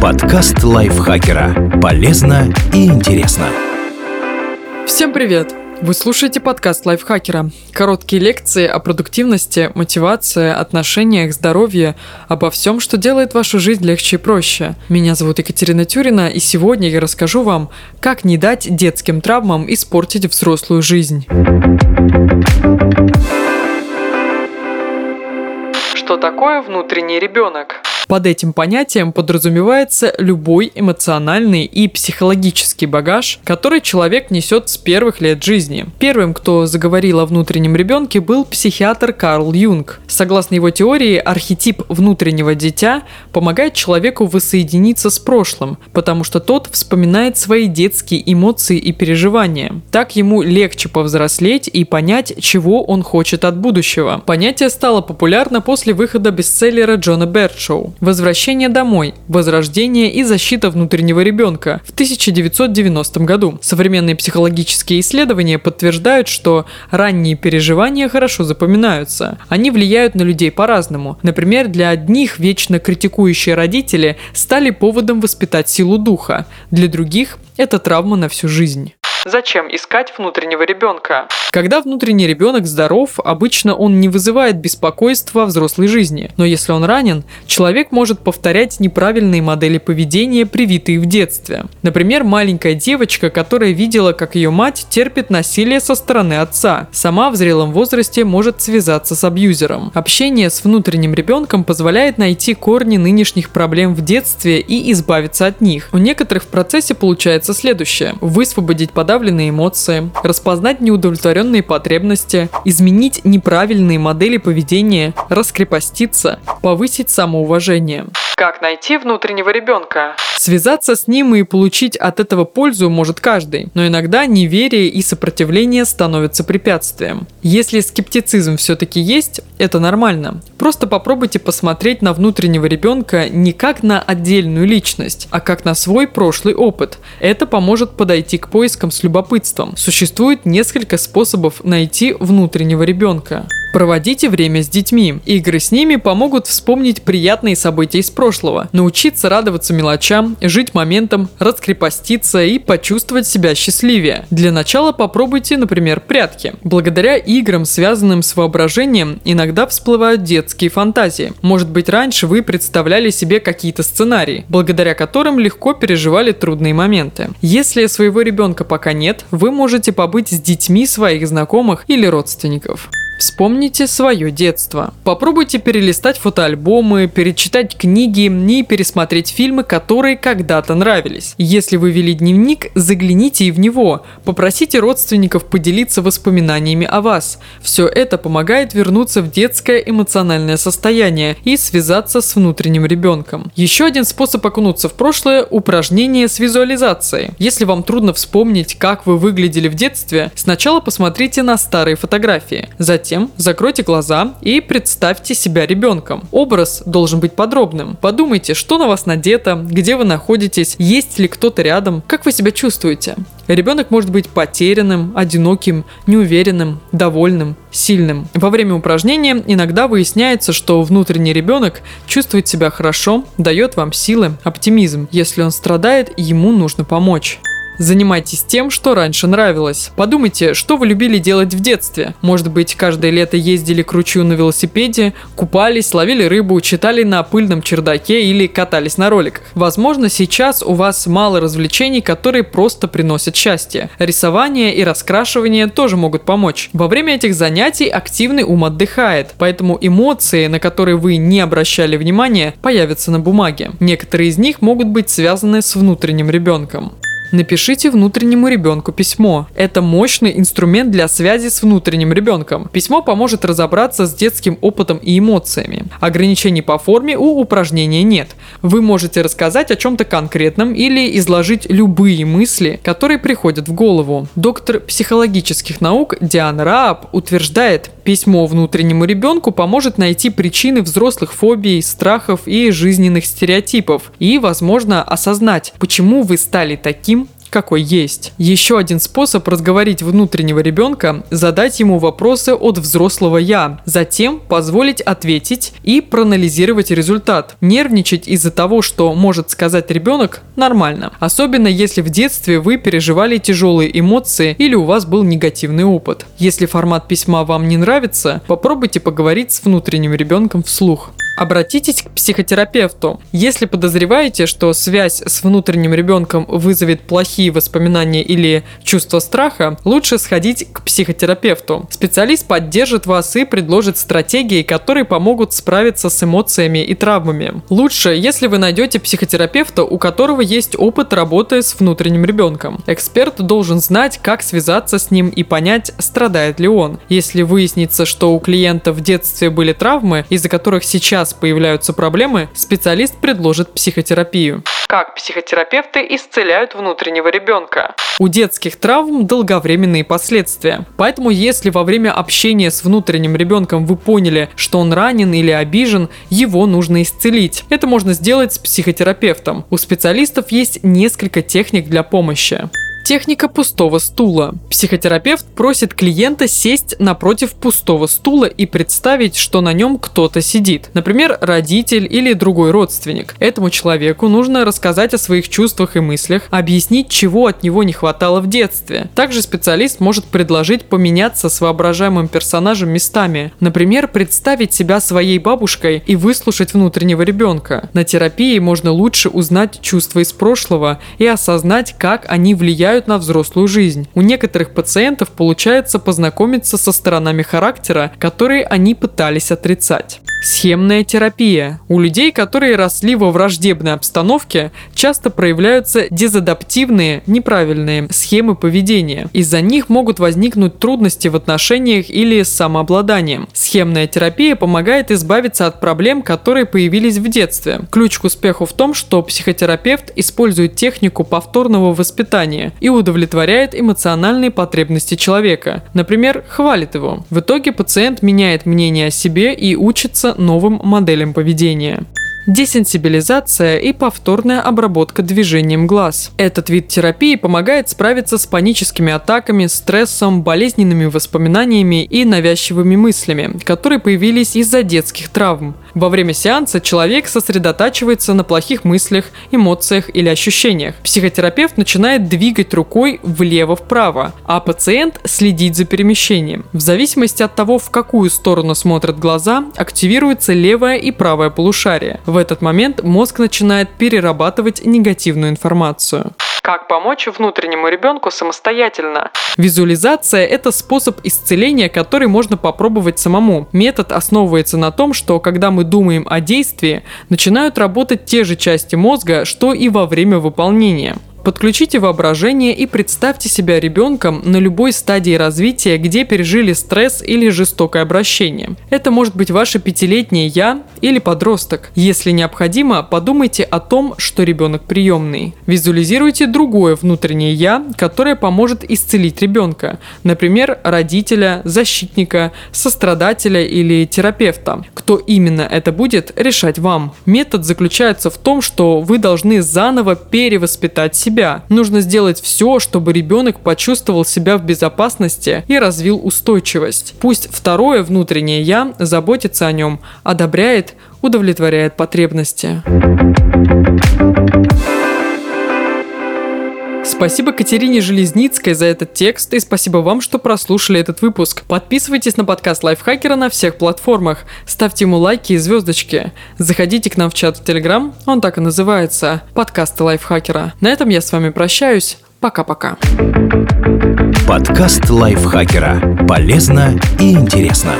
Подкаст лайфхакера. Полезно и интересно. Всем привет! Вы слушаете подкаст лайфхакера. Короткие лекции о продуктивности, мотивации, отношениях, здоровье, обо всем, что делает вашу жизнь легче и проще. Меня зовут Екатерина Тюрина, и сегодня я расскажу вам, как не дать детским травмам испортить взрослую жизнь. Что такое внутренний ребенок? Под этим понятием подразумевается любой эмоциональный и психологический багаж, который человек несет с первых лет жизни. Первым, кто заговорил о внутреннем ребенке, был психиатр Карл Юнг. Согласно его теории, архетип внутреннего дитя помогает человеку воссоединиться с прошлым, потому что тот вспоминает свои детские эмоции и переживания. Так ему легче повзрослеть и понять, чего он хочет от будущего. Понятие стало популярно после выхода бестселлера Джона Бертшоу. «Возвращение домой. Возрождение и защита внутреннего ребенка» в 1990 году. Современные психологические исследования подтверждают, что ранние переживания хорошо запоминаются. Они влияют на людей по-разному. Например, для одних вечно критикующие родители стали поводом воспитать силу духа. Для других это травма на всю жизнь. Зачем искать внутреннего ребенка? Когда внутренний ребенок здоров, обычно он не вызывает беспокойства взрослой жизни. Но если он ранен, человек может повторять неправильные модели поведения, привитые в детстве. Например, маленькая девочка, которая видела, как ее мать терпит насилие со стороны отца. Сама в зрелом возрасте может связаться с абьюзером. Общение с внутренним ребенком позволяет найти корни нынешних проблем в детстве и избавиться от них. У некоторых в процессе получается следующее. Высвободить под подавленные эмоции, распознать неудовлетворенные потребности, изменить неправильные модели поведения, раскрепоститься, повысить самоуважение. Как найти внутреннего ребенка? Связаться с ним и получить от этого пользу может каждый, но иногда неверие и сопротивление становятся препятствием. Если скептицизм все-таки есть, это нормально. Просто попробуйте посмотреть на внутреннего ребенка не как на отдельную личность, а как на свой прошлый опыт. Это поможет подойти к поискам с любопытством. Существует несколько способов найти внутреннего ребенка. Проводите время с детьми. Игры с ними помогут вспомнить приятные события из прошлого, научиться радоваться мелочам, жить моментом, раскрепоститься и почувствовать себя счастливее. Для начала попробуйте, например, прятки. Благодаря играм, связанным с воображением, иногда всплывают детские фантазии. Может быть, раньше вы представляли себе какие-то сценарии, благодаря которым легко переживали трудные моменты. Если своего ребенка пока нет, вы можете побыть с детьми своих знакомых или родственников. Вспомните свое детство. Попробуйте перелистать фотоальбомы, перечитать книги и пересмотреть фильмы, которые когда-то нравились. Если вы вели дневник, загляните и в него. Попросите родственников поделиться воспоминаниями о вас. Все это помогает вернуться в детское эмоциональное состояние и связаться с внутренним ребенком. Еще один способ окунуться в прошлое – упражнение с визуализацией. Если вам трудно вспомнить, как вы выглядели в детстве, сначала посмотрите на старые фотографии. Затем Затем закройте глаза и представьте себя ребенком. Образ должен быть подробным. Подумайте, что на вас надето, где вы находитесь, есть ли кто-то рядом, как вы себя чувствуете. Ребенок может быть потерянным, одиноким, неуверенным, довольным, сильным. Во время упражнения иногда выясняется, что внутренний ребенок чувствует себя хорошо, дает вам силы, оптимизм. Если он страдает, ему нужно помочь. Занимайтесь тем, что раньше нравилось. Подумайте, что вы любили делать в детстве. Может быть, каждое лето ездили к ручью на велосипеде, купались, ловили рыбу, читали на пыльном чердаке или катались на роликах. Возможно, сейчас у вас мало развлечений, которые просто приносят счастье. Рисование и раскрашивание тоже могут помочь. Во время этих занятий активный ум отдыхает, поэтому эмоции, на которые вы не обращали внимания, появятся на бумаге. Некоторые из них могут быть связаны с внутренним ребенком. Напишите внутреннему ребенку письмо. Это мощный инструмент для связи с внутренним ребенком. Письмо поможет разобраться с детским опытом и эмоциями. Ограничений по форме у упражнения нет. Вы можете рассказать о чем-то конкретном или изложить любые мысли, которые приходят в голову. Доктор психологических наук Диана Рааб утверждает, письмо внутреннему ребенку поможет найти причины взрослых фобий, страхов и жизненных стереотипов и, возможно, осознать, почему вы стали таким, какой есть. Еще один способ разговорить внутреннего ребенка – задать ему вопросы от взрослого «я», затем позволить ответить и проанализировать результат. Нервничать из-за того, что может сказать ребенок – нормально. Особенно если в детстве вы переживали тяжелые эмоции или у вас был негативный опыт. Если формат письма вам не нравится, попробуйте поговорить с внутренним ребенком вслух. Обратитесь к психотерапевту. Если подозреваете, что связь с внутренним ребенком вызовет плохие воспоминания или чувство страха, лучше сходить к психотерапевту. Специалист поддержит вас и предложит стратегии, которые помогут справиться с эмоциями и травмами. Лучше, если вы найдете психотерапевта, у которого есть опыт работы с внутренним ребенком. Эксперт должен знать, как связаться с ним и понять, страдает ли он. Если выяснится, что у клиента в детстве были травмы, из-за которых сейчас вас появляются проблемы, специалист предложит психотерапию. Как психотерапевты исцеляют внутреннего ребенка? У детских травм долговременные последствия. Поэтому, если во время общения с внутренним ребенком вы поняли, что он ранен или обижен, его нужно исцелить. Это можно сделать с психотерапевтом. У специалистов есть несколько техник для помощи. Техника пустого стула. Психотерапевт просит клиента сесть напротив пустого стула и представить, что на нем кто-то сидит. Например, родитель или другой родственник. Этому человеку нужно рассказать о своих чувствах и мыслях, объяснить, чего от него не хватало в детстве. Также специалист может предложить поменяться с воображаемым персонажем местами. Например, представить себя своей бабушкой и выслушать внутреннего ребенка. На терапии можно лучше узнать чувства из прошлого и осознать, как они влияют влияют на взрослую жизнь. У некоторых пациентов получается познакомиться со сторонами характера, которые они пытались отрицать. Схемная терапия. У людей, которые росли во враждебной обстановке, часто проявляются дезадаптивные, неправильные схемы поведения. Из-за них могут возникнуть трудности в отношениях или с самообладанием. Схемная терапия помогает избавиться от проблем, которые появились в детстве. Ключ к успеху в том, что психотерапевт использует технику повторного воспитания и удовлетворяет эмоциональные потребности человека. Например, хвалит его. В итоге пациент меняет мнение о себе и учится новым моделям поведения десенсибилизация и повторная обработка движением глаз. Этот вид терапии помогает справиться с паническими атаками, стрессом, болезненными воспоминаниями и навязчивыми мыслями, которые появились из-за детских травм. Во время сеанса человек сосредотачивается на плохих мыслях, эмоциях или ощущениях. Психотерапевт начинает двигать рукой влево-вправо, а пациент следить за перемещением. В зависимости от того, в какую сторону смотрят глаза, активируется левое и правое полушарие. В этот момент мозг начинает перерабатывать негативную информацию. Как помочь внутреннему ребенку самостоятельно? Визуализация – это способ исцеления, который можно попробовать самому. Метод основывается на том, что когда мы думаем о действии, начинают работать те же части мозга, что и во время выполнения. Подключите воображение и представьте себя ребенком на любой стадии развития, где пережили стресс или жестокое обращение. Это может быть ваше пятилетнее «я» или подросток. Если необходимо, подумайте о том, что ребенок приемный. Визуализируйте другое внутреннее «я», которое поможет исцелить ребенка. Например, родителя, защитника, сострадателя или терапевта. Кто именно это будет, решать вам. Метод заключается в том, что вы должны заново перевоспитать себя себя. Нужно сделать все, чтобы ребенок почувствовал себя в безопасности и развил устойчивость. Пусть второе внутреннее «я» заботится о нем, одобряет, удовлетворяет потребности. Спасибо Катерине Железницкой за этот текст и спасибо вам, что прослушали этот выпуск. Подписывайтесь на подкаст Лайфхакера на всех платформах, ставьте ему лайки и звездочки. Заходите к нам в чат в Телеграм, он так и называется – подкасты Лайфхакера. На этом я с вами прощаюсь. Пока-пока. Подкаст Лайфхакера. Полезно и интересно.